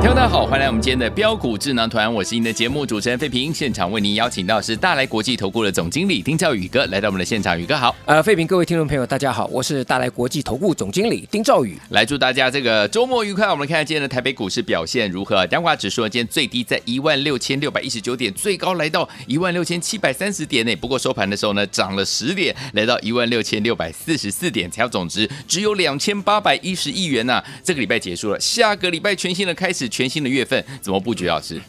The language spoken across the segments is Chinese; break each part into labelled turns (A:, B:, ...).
A: 大家好，欢迎来我们今天的标股智囊团，我是您的节目主持人费平，现场为您邀请到是大来国际投顾的总经理丁兆宇哥来到我们的现场，宇哥好。
B: 呃，费平，各位听众朋友，大家好，我是大来国际投顾总经理丁兆宇，
A: 来祝大家这个周末愉快。我们看看今天的台北股市表现如何？加权指数今天最低在一万六千六百一十九点，最高来到一万六千七百三十点内，不过收盘的时候呢，涨了十点，来到一万六千六百四十四点，成交总值只有两千八百一十亿元呐、这个礼拜结束了，下个礼拜全新的开始，全新的月份。怎么布局？老师，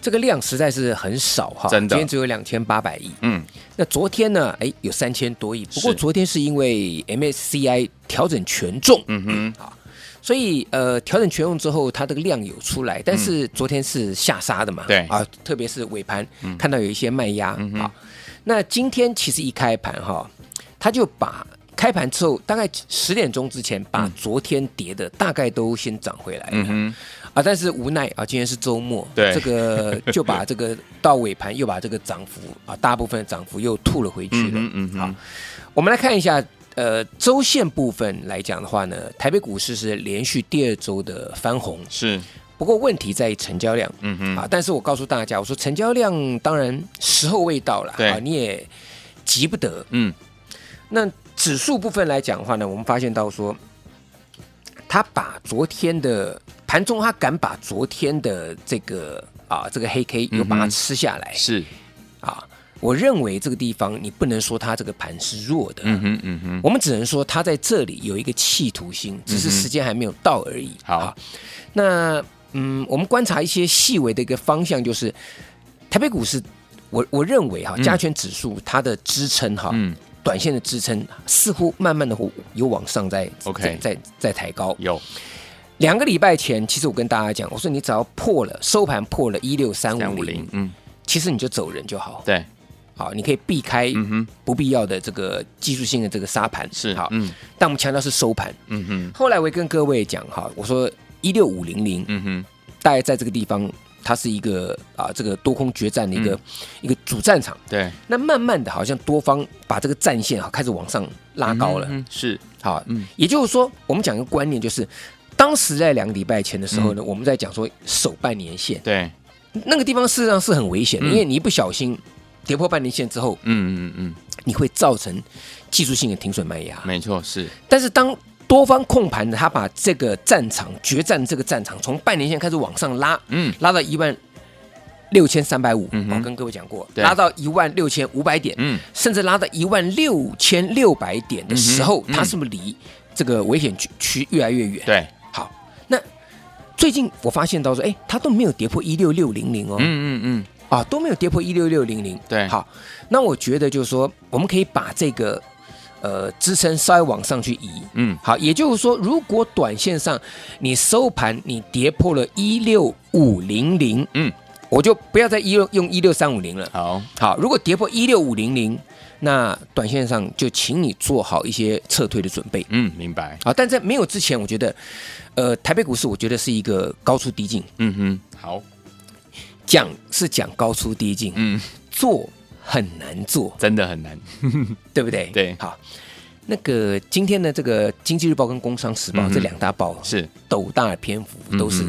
B: 这个量实在是很少哈，
A: 真的，
B: 今天只有两千八百亿。
A: 嗯，
B: 那昨天呢？哎，有三千多亿。不过昨天是因为 MSCI 调整权重，
A: 嗯哼，
B: 啊，所以呃，调整权重之后，它这个量有出来，但是昨天是下杀的嘛？
A: 对
B: 啊，特别是尾盘看到有一些卖压啊。那今天其实一开盘哈，他就把开盘之后大概十点钟之前，把昨天跌的大概都先涨回来了。
A: 嗯
B: 啊，但是无奈啊，今天是周末，
A: 对。
B: 这个就把这个到尾盘又把这个涨幅啊，大部分涨幅又吐了回去了。
A: 嗯嗯，
B: 好，我们来看一下，呃，周线部分来讲的话呢，台北股市是连续第二周的翻红，
A: 是。
B: 不过问题在于成交量，
A: 嗯哼，
B: 啊，但是我告诉大家，我说成交量当然时候未到了，啊，你也急不得，
A: 嗯。
B: 那指数部分来讲的话呢，我们发现到说，他把昨天的盘中，他敢把昨天的这个啊，这个黑 K 又把它吃下来，
A: 是。
B: 啊，我认为这个地方你不能说它这个盘是弱的，
A: 嗯哼嗯哼，
B: 我们只能说它在这里有一个企图心，只是时间还没有到而已。
A: 好，
B: 那嗯，我们观察一些细微的一个方向，就是台北股市，我我认为哈，加权指数它的支撑哈，嗯，短线的支撑似乎慢慢的有往上在
A: ，OK，
B: 在在抬高
A: 有。
B: 两个礼拜前，其实我跟大家讲，我说你只要破了收盘破了一六三五零，嗯，其实你就走人就好。
A: 对，
B: 好，你可以避开不必要的这个技术性的这个沙盘
A: 是
B: 好，
A: 嗯。
B: 但我们强调是收盘，
A: 嗯哼。
B: 后来我也跟各位讲哈，我说一六五零零，嗯哼，大概在这个地方，它是一个啊这个多空决战的一个、嗯、一个主战场。
A: 对。
B: 那慢慢的，好像多方把这个战线啊开始往上拉高了。
A: 嗯，是。
B: 好，嗯，也就是说，我们讲一个观念就是。当时在两个礼拜前的时候呢，嗯、我们在讲说守半年线，
A: 对，
B: 那个地方事实上是很危险的，嗯、因为你一不小心跌破半年线之后，
A: 嗯嗯嗯，
B: 你会造成技术性的停损卖压，
A: 没错是。
B: 但是当多方控盘的，他把这个战场决战这个战场从半年线开始往上拉，嗯，拉到一万六千三百五，我跟各位讲过，拉到一万六千五百点，嗯，甚至拉到一万六千六百点的时候，它、嗯、是不是离这个危险区区越来越远？
A: 对。
B: 好，那最近我发现到说，哎，它都没有跌破一六六零零哦，
A: 嗯嗯嗯，
B: 啊都没有跌破一六六零零，
A: 对，
B: 好，那我觉得就是说，我们可以把这个呃支撑稍微往上去移，
A: 嗯，
B: 好，也就是说，如果短线上你收盘你跌破了一六五零零，嗯，我就不要再一六用一六三五零了，
A: 好，
B: 好，如果跌破一六五零零。那短线上就请你做好一些撤退的准备。
A: 嗯，明白。
B: 好，但在没有之前，我觉得，呃，台北股市我觉得是一个高出低进。
A: 嗯哼，好，
B: 讲是讲高出低进，嗯，做很难做，
A: 真的很难，
B: 对。不对？
A: 对。
B: 好，那个今天的这个《经济日报》跟《工商时报》嗯、这两大报
A: 是。
B: 斗大的篇幅都是，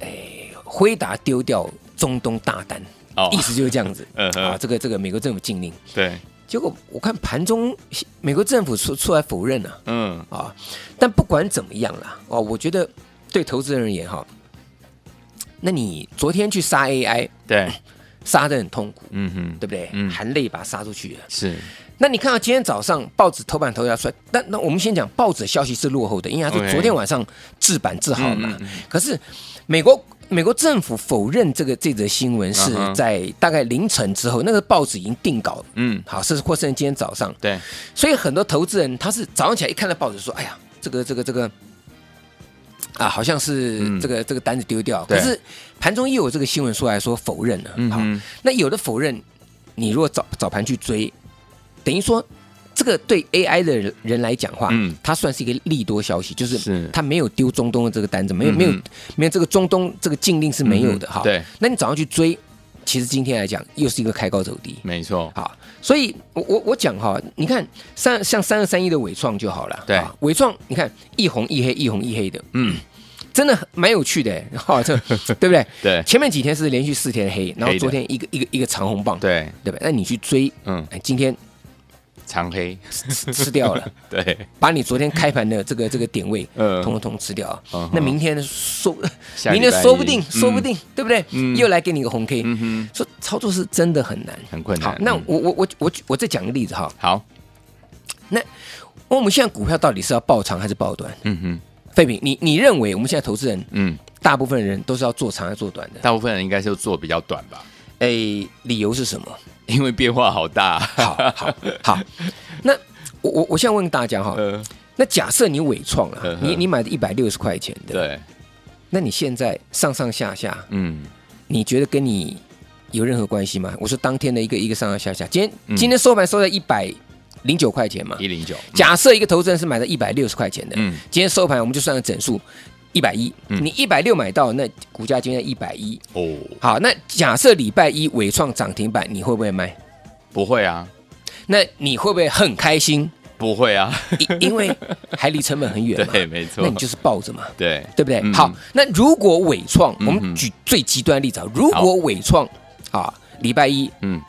B: 哎、嗯，辉达丢掉中东大单。哦，意思就是这样子，
A: 嗯
B: 啊，这个这个美国政府禁令，
A: 对，
B: 结果我看盘中美国政府出出来否认了，
A: 嗯。
B: 啊，但不管怎么样啦，哦，我觉得对投资人而言哈，那你昨天去杀 AI，
A: 对，
B: 杀得很痛苦，
A: 嗯哼，
B: 对不对？
A: 嗯，
B: 含泪把它杀出去了，
A: 是。
B: 那你看到今天早上报纸头版头条出来，那那我们先讲报纸消息是落后的，因为它是昨天晚上制版制好了嘛，可是美国。美国政府否认这个这则新闻是在大概凌晨之后，那个报纸已经定稿，嗯，好，是或是今天早上，
A: 对，
B: 所以很多投资人他是早上起来一看到报纸说，哎呀，这个这个这个啊，好像是这个这个单子丢掉，可是盘中又有这个新闻出来说否认了，好，那有的否认，你如果早早盘去追，等于说。这个对 AI 的人人来讲话，嗯，它算是一个利多消息，就是它没有丢中东的这个单子，没有没有没有这个中东这个禁令是没有的哈。对，那你早上去追，其实今天来讲又是一个开高走低，
A: 没错。
B: 好，所以我我我讲哈，你看三像三二三一的伟创就好了，对，伟创你看一红一黑一红一黑的，嗯，真的蛮有趣的，哈，这 对不对？对，前面几天是连续四天黑，然后昨天一个一个一个长红棒，对。对吧？那你去追，嗯，今天。
A: 长黑
B: 吃吃掉了，
A: 对，
B: 把你昨天开盘的这个这个点位，嗯，通通吃掉。那明天说，明天说不定，说不定，对不对？又来给你个红 K，说操作是真的很难，
A: 很困难。
B: 好，那我我我我我再讲个例子哈。
A: 好，
B: 那我们现在股票到底是要抱长还是抱短？嗯哼，废品，你你认为我们现在投资人，嗯，大部分人都是要做长还是做短的？
A: 大部分人应该是做比较短吧？
B: 哎，理由是什么？
A: 因为变化好大，
B: 好好好。那我我我现在问大家哈，那假设你伪创了，你你买的一百六十块钱的，对，那你现在上上下下，嗯，你觉得跟你有任何关系吗？我说当天的一个一个上上下下，今天今天收盘收在一百零九块钱嘛，
A: 一零九。
B: 假设一个投资人是买的一百六十块钱的，嗯，今天收盘我们就算个整数。一百一，你一百六买到，那股价今天一百一哦。好，那假设礼拜一伟创涨停板，你会不会卖？
A: 不会啊。
B: 那你会不会很开心？
A: 不会啊，
B: 因因为 还离成本很远嘛。
A: 对，没错。
B: 那你就是抱着嘛。
A: 对，
B: 对不对？嗯、好，那如果伟创，我们举最极端的例子啊，如果伟创啊，礼拜一嗯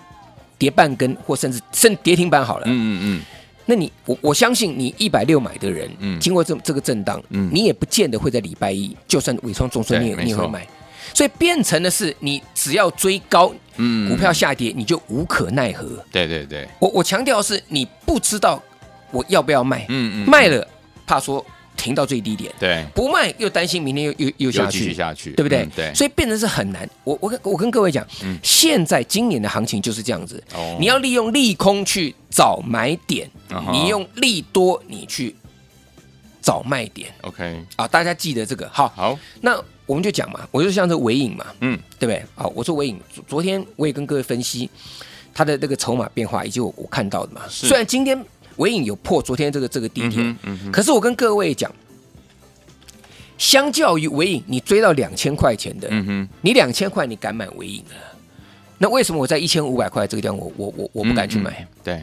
B: 跌半根，或甚至甚跌停板好了。嗯嗯嗯。那你我我相信你一百六买的人，嗯，经过这这个震荡，嗯，你也不见得会在礼拜一，就算纬创中顺，你也你也会买，所以变成的是你只要追高，嗯，股票下跌你就无可奈何。
A: 对对对，
B: 我我强调的是你不知道我要不要卖，嗯嗯，卖了怕说停到最低点，对，不卖又担心明天又又又下去。
A: 下去，
B: 对不对？对，所以变成是很难。我我跟我跟各位讲，嗯，现在今年的行情就是这样子，哦，你要利用利空去找买点。你用利多，你去找卖点
A: ，OK。
B: 啊？大家记得这个，好，好，那我们就讲嘛，我就像这尾影嘛，嗯，对不对？啊，我说尾影，昨天我也跟各位分析它的那个筹码变化，以及我我看到的嘛。虽然今天纬颖有破昨天这个这个低点，嗯嗯嗯、可是我跟各位讲，相较于尾影，你追到两千块钱的，嗯，你两千块你敢买尾影啊？那为什么我在一千五百块这个地方，我我我我不敢去买？嗯、对。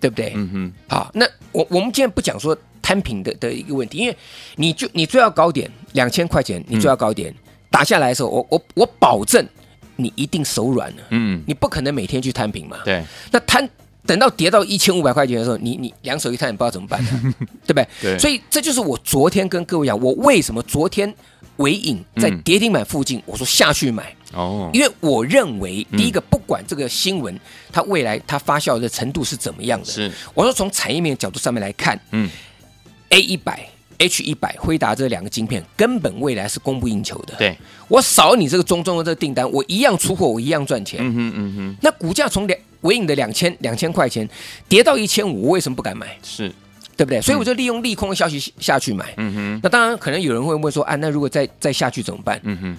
B: 对不对？嗯哼。好，那我我们今天不讲说摊平的的一个问题，因为你就你追要高点两千块钱，你最要高点、嗯、打下来的时候，我我我保证你一定手软了。嗯，你不可能每天去摊平嘛。对。那摊等到跌到一千五百块钱的时候，你你两手一摊，你不知道怎么办、啊，对不对？对。所以这就是我昨天跟各位讲，我为什么昨天尾影在跌停板附近，嗯、我说下去买。哦，因为我认为第一个，不管这个新闻它未来它发酵的程度是怎么样的，是我说从产业面角度上面来看，嗯，A 一百、H 一百、辉达这两个晶片根本未来是供不应求的。对，我少你这个中中的这个订单，我一样出货，我一样赚钱。嗯哼嗯哼。那股价从两尾影的两千两千块钱跌到一千五，我为什么不敢买？是对不对？所以我就利用利空的消息下去买。嗯哼。那当然可能有人会问说，啊，那如果再再下去怎么办？嗯哼。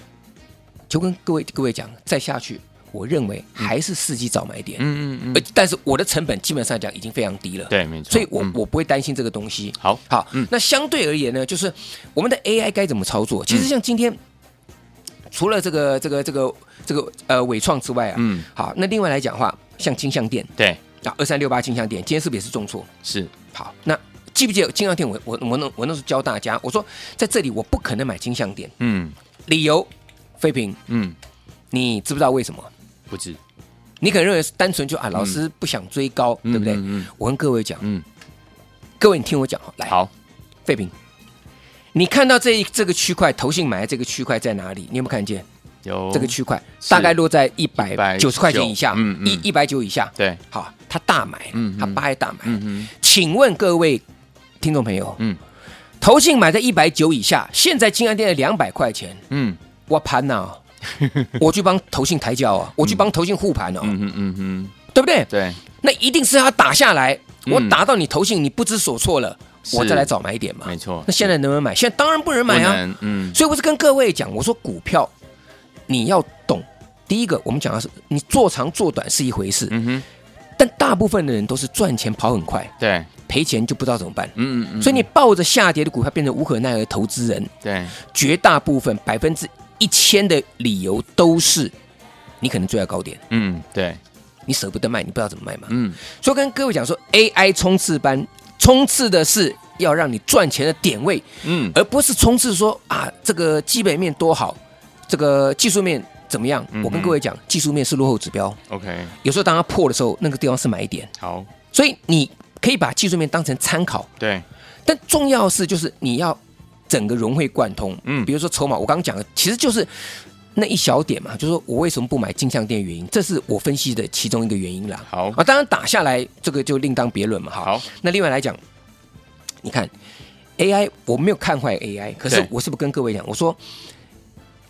B: 就跟各位各位讲，再下去，我认为还是伺机找买点。嗯嗯嗯。但是我的成本基本上讲已经非常低了。对，没错。所以我我不会担心这个东西。好，好。嗯。那相对而言呢，就是我们的 AI 该怎么操作？其实像今天，除了这个这个这个这个呃伟创之外啊，嗯。好，那另外来讲的话，像金像店，对啊，二三六八金像店，今天是不是也是重挫？是。好，那记不记得金像店？我我我那我那时候教大家，我说在这里我不可能买金像店。嗯。理由。废品，嗯，你知不知道为什么？
A: 不止。
B: 你可能认为是单纯就啊，老师不想追高，对不对？嗯，我跟各位讲，嗯，各位你听我讲，来，好，废品，你看到这一这个区块，投信买的这个区块在哪里？你有没有看见？有。这个区块，大概落在一百九十块钱以下，一一百九以下。对，好，他大买，嗯，他八月大买，嗯，请问各位听众朋友，嗯，投信买在一百九以下，现在金安店的两百块钱，嗯。我盘呐，我去帮投信抬轿啊，我去帮投信护盘哦，
A: 嗯嗯嗯嗯，
B: 对不对？
A: 对，
B: 那一定是要打下来，我打到你投信，你不知所措了，我再来找买点嘛。
A: 没错。
B: 那现在能不能买？现在当然不能买啊。嗯。所以我是跟各位讲，我说股票你要懂，第一个我们讲的是你做长做短是一回事，嗯哼。但大部分的人都是赚钱跑很快，
A: 对，
B: 赔钱就不知道怎么办。
A: 嗯嗯嗯。
B: 所以你抱着下跌的股票变成无可奈何的投资人，
A: 对，
B: 绝大部分百分之一千的理由都是你可能追在高点，
A: 嗯，对，
B: 你舍不得卖，你不知道怎么卖嘛，
A: 嗯。
B: 所以跟各位讲说，AI 冲刺班冲刺的是要让你赚钱的点位，嗯，而不是冲刺说啊这个基本面多好，这个技术面。怎么样？我跟各位讲，技术面是落后指标。
A: OK，
B: 有时候当它破的时候，那个地方是买点。
A: 好，
B: 所以你可以把技术面当成参考。
A: 对，
B: 但重要的是就是你要整个融会贯通。嗯，比如说筹码，我刚刚讲的其实就是那一小点嘛，就是说我为什么不买镜像店原因，这是我分析的其中一个原因啦。
A: 好
B: 啊，当然打下来这个就另当别论嘛。好，
A: 好
B: 那另外来讲，你看 AI，我没有看坏 AI，可是我是不是跟各位讲，我说。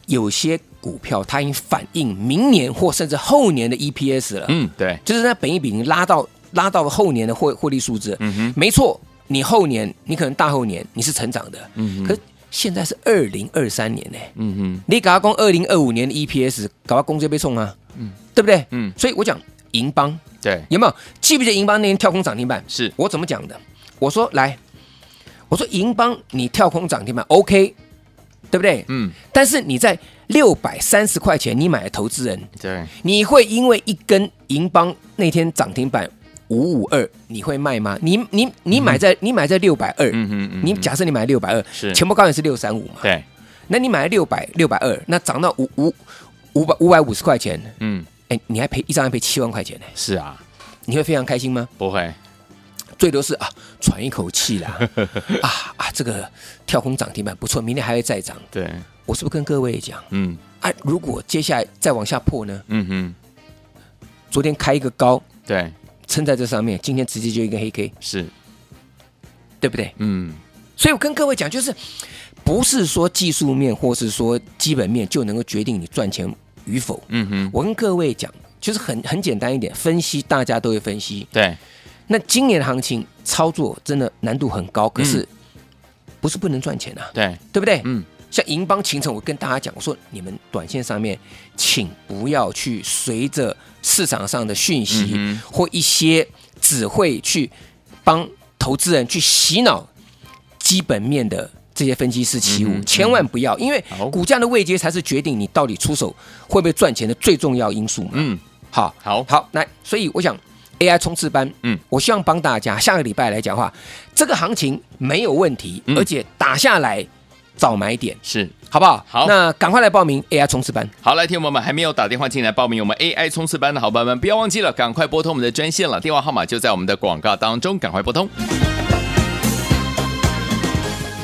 B: 有些股票它已经反映明年或甚至后年的 EPS 了。
A: 嗯，对，
B: 就是那本益比已经拉到拉到了后年的获获利数字。
A: 嗯哼，
B: 没错，你后年你可能大后年你是成长的。嗯，可是现在是二零二三年呢。嗯哼，你搞公二零二五年的 EPS，搞个公就被送啊。嗯，对不对？嗯，所以我讲银邦，
A: 对，
B: 有没有记不记得银邦那天跳空涨停板？
A: 是
B: 我怎么讲的？我说来，我说银邦你跳空涨停板 OK。对不对？嗯。但是你在六百三十块钱，你买的投资人，
A: 对，
B: 你会因为一根银邦那天涨停板五五二，你会卖吗？你你你买在、嗯、你买在六百二，嗯嗯嗯，你假设你买六百二，是前波高点是六三五嘛？
A: 对。
B: 那你买了六百六百二，那涨到五五五百五百五十块钱，嗯，哎，你还赔一张还赔七万块钱呢？
A: 是啊，
B: 你会非常开心吗？
A: 不会。
B: 最多是啊，喘一口气啦，啊啊，这个跳空涨停板不错，明天还会再涨。
A: 对，
B: 我是不是跟各位讲？嗯，啊，如果接下来再往下破呢？嗯哼，昨天开一个高，
A: 对，
B: 撑在这上面，今天直接就一个黑 K，
A: 是，
B: 对不对？
A: 嗯，
B: 所以我跟各位讲，就是不是说技术面或是说基本面就能够决定你赚钱与否。嗯哼，我跟各位讲，就是很很简单一点，分析大家都会分析。
A: 对。
B: 那今年的行情操作真的难度很高，可是不是不能赚钱啊？
A: 对，
B: 对不对？
A: 嗯，
B: 像银邦、勤诚，我跟大家讲，我说你们短线上面，请不要去随着市场上的讯息或一些只会去帮投资人去洗脑基本面的这些分析师起舞，千万不要，因为股价的位阶才是决定你到底出手会不会赚钱的最重要因素嘛。
A: 嗯，
B: 好，
A: 好，
B: 好，来，所以我想。AI 冲刺班，嗯，我希望帮大家下个礼拜来讲话，这个行情没有问题，嗯、而且打下来早买点
A: 是，
B: 好不好？
A: 好，
B: 那赶快来报名 AI 冲刺班。
A: 好，来，听友们还没有打电话进来报名我们 AI 冲刺班的好朋友们，不要忘记了，赶快拨通我们的专线了，电话号码就在我们的广告当中，赶快拨通。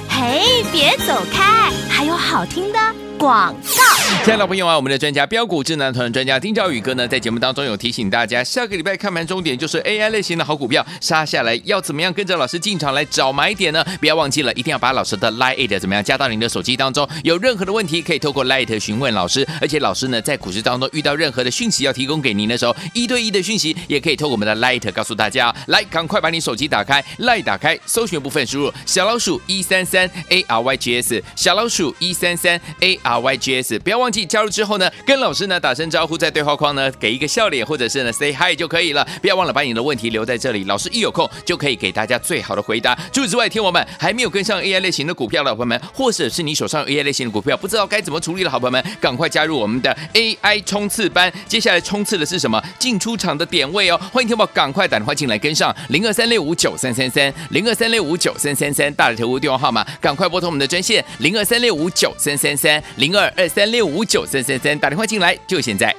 C: 嘿，别走开，还有好听的广告。
A: 亲爱的朋友啊，我们的专家标股智囊团专家丁兆宇哥呢，在节目当中有提醒大家，下个礼拜看盘重点就是 AI 类型的好股票杀下来要怎么样跟着老师进场来找买点呢？不要忘记了，一定要把老师的 Line 怎么样加到您的手机当中。有任何的问题可以透过 Line 询问老师，而且老师呢在股市当中遇到任何的讯息要提供给您的时候，一对一的讯息也可以透过我们的 Line 告诉大家。来，赶快把你手机打开，Line 打开，搜寻部分输入小老鼠一三三 A R Y G S，小老鼠一三三 A R Y G S，不要忘记加入之后呢。跟老师呢打声招呼，在对话框呢给一个笑脸，或者是呢 say hi 就可以了。不要忘了把你的问题留在这里，老师一有空就可以给大家最好的回答。除此之外，听我们还没有跟上 AI 类型的股票的朋友们，或者是你手上 AI 类型的股票不知道该怎么处理的好朋友们，赶快加入我们的 AI 冲刺班。接下来冲刺的是什么？进出场的点位哦。欢迎听我赶快打电话进来跟上零二三六五九三三三零二三六五九三三三大的客户电话号码，赶快拨通我们的专线零二三六五九三三三零二二三六五九三三三。打电话进来就现在，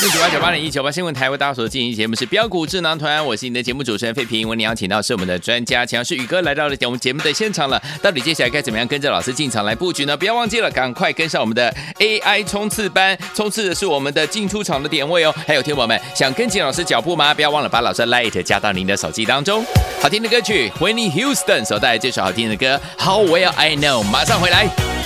A: 六九八九八零一九八新闻台为大家所进行节目是标股智囊团，我是你的节目主持人费平。我们邀请到是我们的专家，强势宇哥来到了我们节目的现场了。到底接下来该怎么样跟着老师进场来布局呢？不要忘记了，赶快跟上我们的 AI 冲刺班，冲刺的是我们的进出场的点位哦。还有听友们想跟紧老师脚步吗？不要忘了把老师的 Light 加到您的手机当中。好听的歌曲，Whitney Houston 所带来这首好听的歌，How Well I Know，马上回来。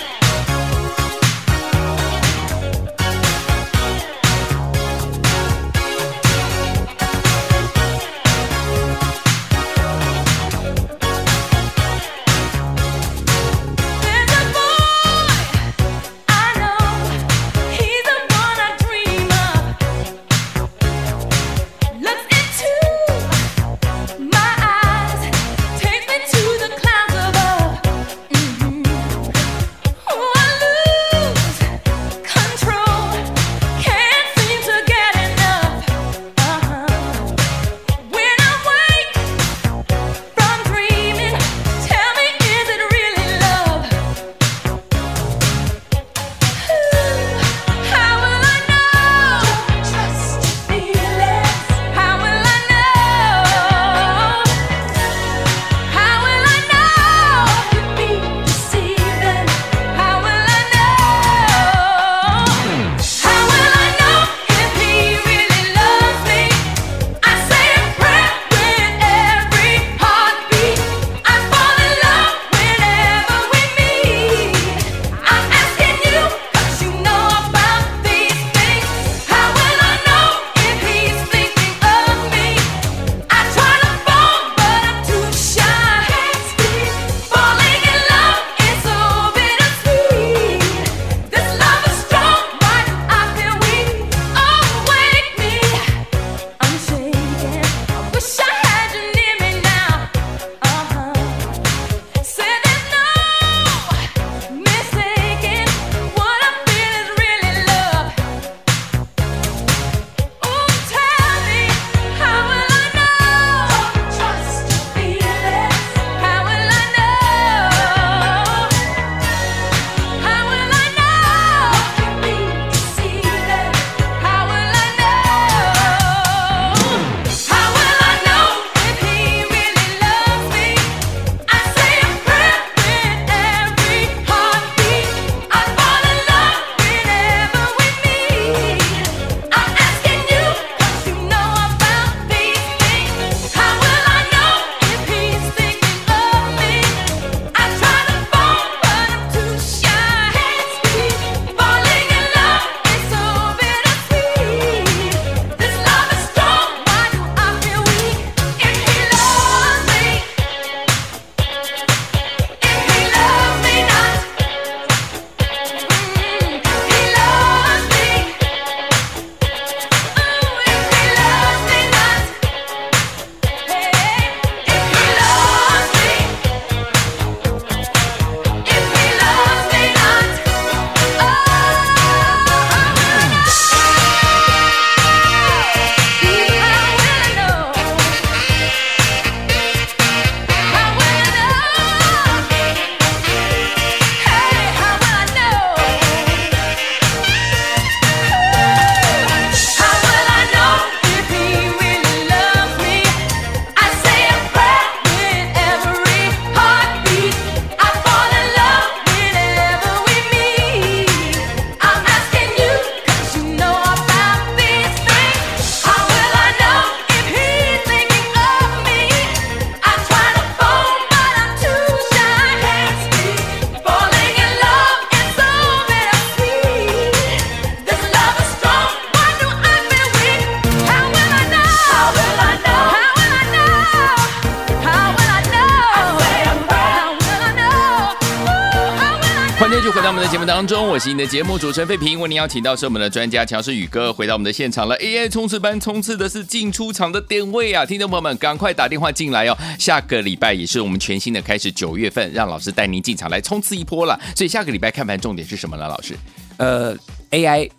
A: 目当中，我是你的节目主持人费平，为您邀请到是我们的专家强势宇哥回到我们的现场了。AI 冲刺班冲刺的是进出场的点位啊，听众朋友们赶快打电话进来哦。下个礼拜也是我们全新的开始，九月份让老师带您进场来冲刺一波了。所以下个礼拜看盘重点是什么呢？老师，
B: 呃，AI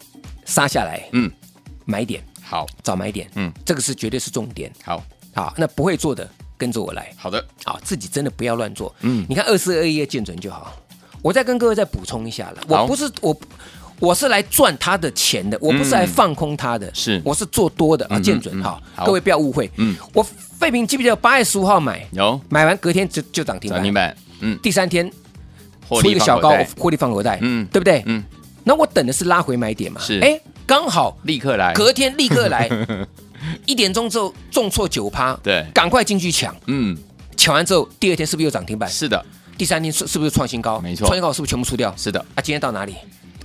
B: 杀下来，嗯，买点
A: 好，
B: 找买点，嗯，这个是绝对是重点。
A: 好，
B: 好，那不会做的跟着我来。
A: 好的，
B: 好，自己真的不要乱做。嗯，你看二四二一的见准就好。我再跟各位再补充一下了，我不是我，我是来赚他的钱的，我不是来放空他的，
A: 是。
B: 我是做多的啊，见准哈，各位不要误会，嗯，我废品记不记得八月十五号买，
A: 有。买
B: 完隔天就就涨停板，
A: 涨停板，嗯，
B: 第三天出一个小高，获利放口袋，嗯，对不对？嗯，那我等的是拉回买点嘛，
A: 是，
B: 哎，刚好
A: 立刻来，
B: 隔天立刻来，一点钟之后重挫九趴，对，赶快进去抢，嗯，抢完之后第二天是不是又涨停板？
A: 是的。
B: 第三天是是不是创新高？
A: 没错，
B: 创新高是不是全部出掉？
A: 是的。
B: 啊，今天到哪里？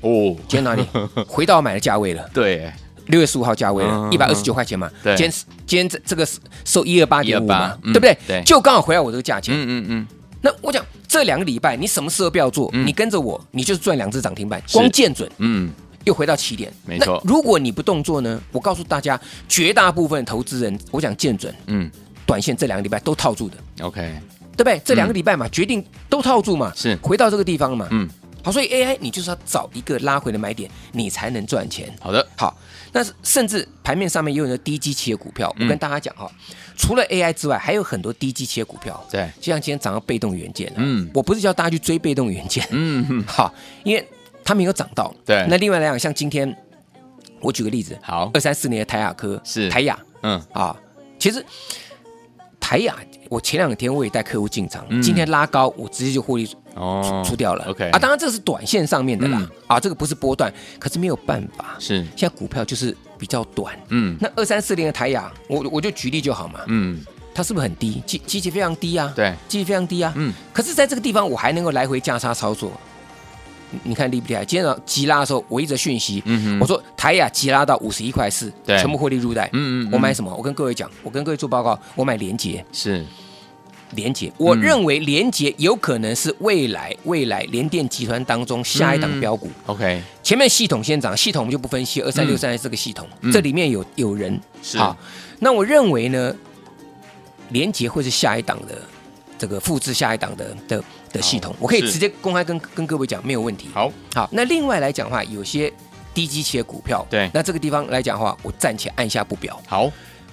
A: 哦，
B: 今天哪里？回到我买的价位了。
A: 对，
B: 六月十五号价位了，一百二十九块钱嘛。对。今天今天这这个收一二八点五嘛，对不对？
A: 对。
B: 就刚好回到我这个价钱。
A: 嗯嗯嗯。
B: 那我讲这两个礼拜你什么时候不要做？你跟着我，你就是赚两只涨停板，光见准。嗯。又回到起点。
A: 没错。
B: 如果你不动作呢？我告诉大家，绝大部分投资人，我讲见准。嗯。短线这两个礼拜都套住的。
A: OK。
B: 对不对？这两个礼拜嘛，嗯、决定都套住嘛，
A: 是。
B: 回到这个地方嘛。嗯，好，所以 AI 你就是要找一个拉回的买点，你才能赚钱。
A: 好的，
B: 好，那甚至盘面上面也有很多低基期的股票，嗯、我跟大家讲哈，除了 AI 之外，还有很多低基期的股票。
A: 对，
B: 就像今天涨到被动元件，嗯，我不是叫大家去追被动元件，嗯。嗯，好，因为它没有涨到。
A: 对，
B: 那另外来讲，像今天我举个例子，
A: 好，
B: 二三四年的台亚科
A: 是。
B: 台亚，
A: 嗯。
B: 啊，其实台亚。我前两天我也带客户进场，今天拉高，我直接就获利哦出掉了。OK 啊，当然这是短线上面的啦，啊，这个不是波段，可是没有办法，
A: 是。
B: 现在股票就是比较短，嗯，那二三四零的台亚，我我就举例就好嘛，嗯，它是不是很低？基基期非常低啊，
A: 对，
B: 基期非常低啊，嗯，可是在这个地方我还能够来回价差操作。你看厉不厉害？今天早上急拉的时候，我一直讯息，我说台亚急拉到五十一块四，全部获利入袋。嗯嗯，我买什么？我跟各位讲，我跟各位做报告，我买联杰，
A: 是
B: 联杰。我认为联杰有可能是未来未来联电集团当中下一档标股。
A: OK，
B: 前面系统先涨，系统我们就不分析，二三六三这个系统，这里面有有人
A: 是。
B: 好，那我认为呢，联杰会是下一档的。这个复制下一档的的的系统，我可以直接公开跟跟各位讲，没有问题。
A: 好，
B: 好，那另外来讲的话，有些低基期的股票，
A: 对，
B: 那这个地方来讲的话，我暂且按下不表。
A: 好，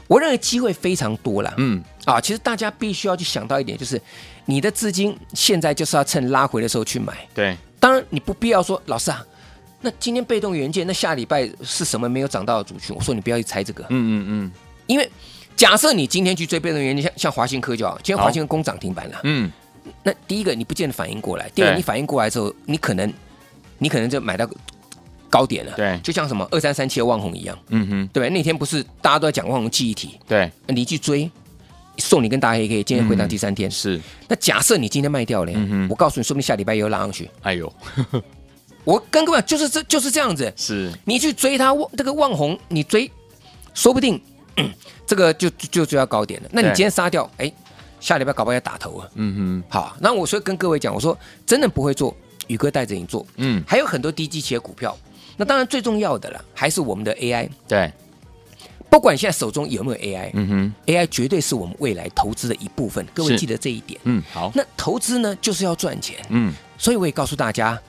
B: 我认为机会非常多了。嗯，啊，其实大家必须要去想到一点，就是你的资金现在就是要趁拉回的时候去买。
A: 对，
B: 当然你不必要说，老师啊，那今天被动元件，那下礼拜是什么没有涨到的族群？我说你不要去猜这个。嗯嗯嗯，因为。假设你今天去追被动元件，像像华新科就好，今天华新科攻涨停板了。嗯，那第一个你不见得反应过来，第二个你反应过来之后，你可能你可能就买到高点了。
A: 对，
B: 就像什么二三三七的旺红一样。嗯哼，对，那天不是大家都在讲旺宏记忆体？
A: 对，
B: 你去追，送你跟大黑 K，今天回到第三天。
A: 是，
B: 那假设你今天卖掉了，我告诉你，说不定下礼拜又拉上去。
A: 哎呦，
B: 我跟各位就是这就是这样子。
A: 是，
B: 你去追它旺这个旺红，你追，说不定。这个就就就要高点了。那你今天杀掉，哎，下礼拜搞不好要打头啊。嗯哼，好，那我所以跟各位讲，我说真的不会做，宇哥带着你做。嗯，还有很多低基企的股票。那当然最重要的了，还是我们的 AI。
A: 对，
B: 不管现在手中有没有 AI，嗯哼，AI 绝对是我们未来投资的一部分。各位记得这一点。嗯，好。那投资呢，就是要赚钱。嗯，所以我也告诉大家，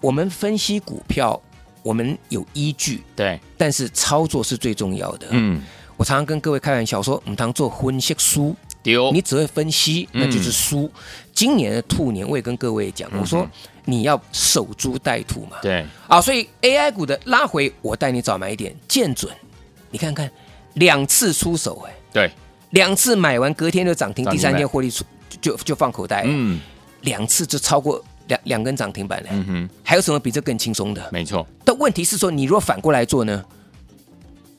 B: 我们分析股票。我们有依据，
A: 对，
B: 但是操作是最重要的。嗯，我常常跟各位开玩笑说，我们常做分析书，
A: 丢，
B: 你只会分析，那就是书。今年的兔年，我也跟各位讲，我说你要守株待兔嘛。
A: 对，
B: 啊，所以 AI 股的拉回，我带你找买点，见准。你看看，两次出手，哎，
A: 对，
B: 两次买完，隔天就涨停，第三天获利出就就放口袋，嗯，两次就超过。两两根涨停板了，嗯哼，还有什么比这更轻松的？
A: 没错。
B: 但问题是说，你如果反过来做呢？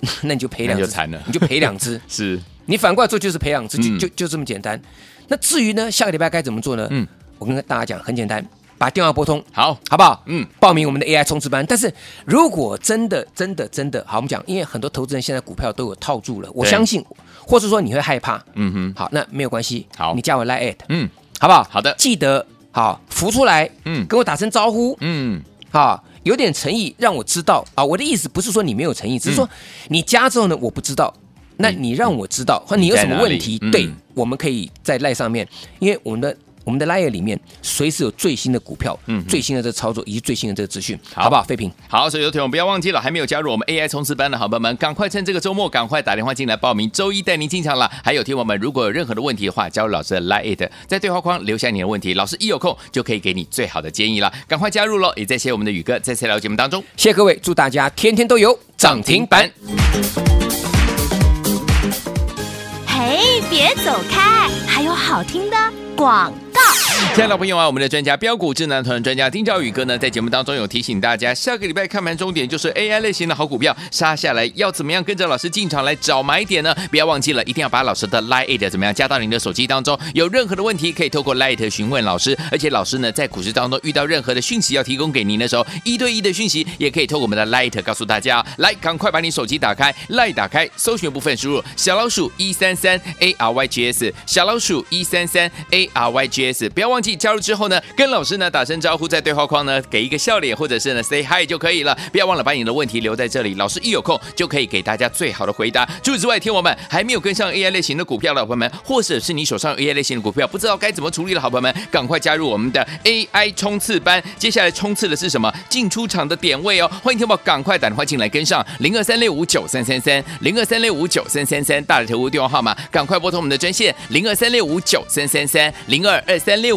B: 那你就赔两只，
A: 惨了，
B: 你就赔两只。
A: 是，你
B: 反过来做就是赔两只，就就就这么简单。那至于呢，下个礼拜该怎么做呢？嗯，我跟大家讲，很简单，把电话拨通，
A: 好，
B: 好不好？嗯，报名我们的 AI 冲刺班。但是如果真的真的真的好，我们讲，因为很多投资人现在股票都有套住了，我相信，或是说你会害怕，嗯哼，好，那没有关系，
A: 好，
B: 你加我 Line@，
A: 嗯，
B: 好不好？
A: 好的，
B: 记得。好浮出来，嗯，跟我打声招呼，嗯，好，有点诚意，让我知道啊。我的意思不是说你没有诚意，只是说你加之后呢，我不知道，那你让我知道，或你有什么问题，对，我们可以在赖上面，因为我们的。我们的 LINE 里面随时有最新的股票，嗯，最新的这个操作以及最新的这个资讯，好，好不好？废品，
A: 好，所以有听众不要忘记了，还没有加入我们 AI 冲刺班的好朋友们，赶快趁这个周末赶快打电话进来报名，周一带您进场了。还有听友们，如果有任何的问题的话，加入老师的 LINE，在对话框留下你的问题，老师一有空就可以给你最好的建议了。赶快加入喽！也再谢谢我们的宇哥在这条节目当中，
B: 谢谢各位，祝大家天天都有涨停板。
C: 嘿，别走开，还有好听的广。
A: 亲爱的朋友啊，我们的专家标股智囊团专家丁兆宇哥呢，在节目当中有提醒大家，下个礼拜看盘重点就是 AI 类型的好股票杀下来，要怎么样跟着老师进场来找买点呢？不要忘记了，一定要把老师的 Lite 怎么样加到您的手机当中。有任何的问题可以透过 Lite 询问老师，而且老师呢在股市当中遇到任何的讯息要提供给您的时候，一对一的讯息也可以透过我们的 Lite 告诉大家。来，赶快把你手机打开，Lite 打开，搜寻部分输入小老鼠一三三 A R Y G S，小老鼠一三三 A R Y G S，不要。忘记加入之后呢，跟老师呢打声招呼，在对话框呢给一个笑脸，或者是呢 say hi 就可以了。不要忘了把你的问题留在这里，老师一有空就可以给大家最好的回答。除此之外，听我们还没有跟上 AI 类型的股票的朋友们，或者是你手上 AI 类型的股票不知道该怎么处理的好朋友们，赶快加入我们的 AI 冲刺班。接下来冲刺的是什么？进出场的点位哦。欢迎听宝赶快打电话进来跟上零二三六五九三三三零二三六五九三三三大的客户电话号码，赶快拨通我们的专线零二三六五九三三三零二二三六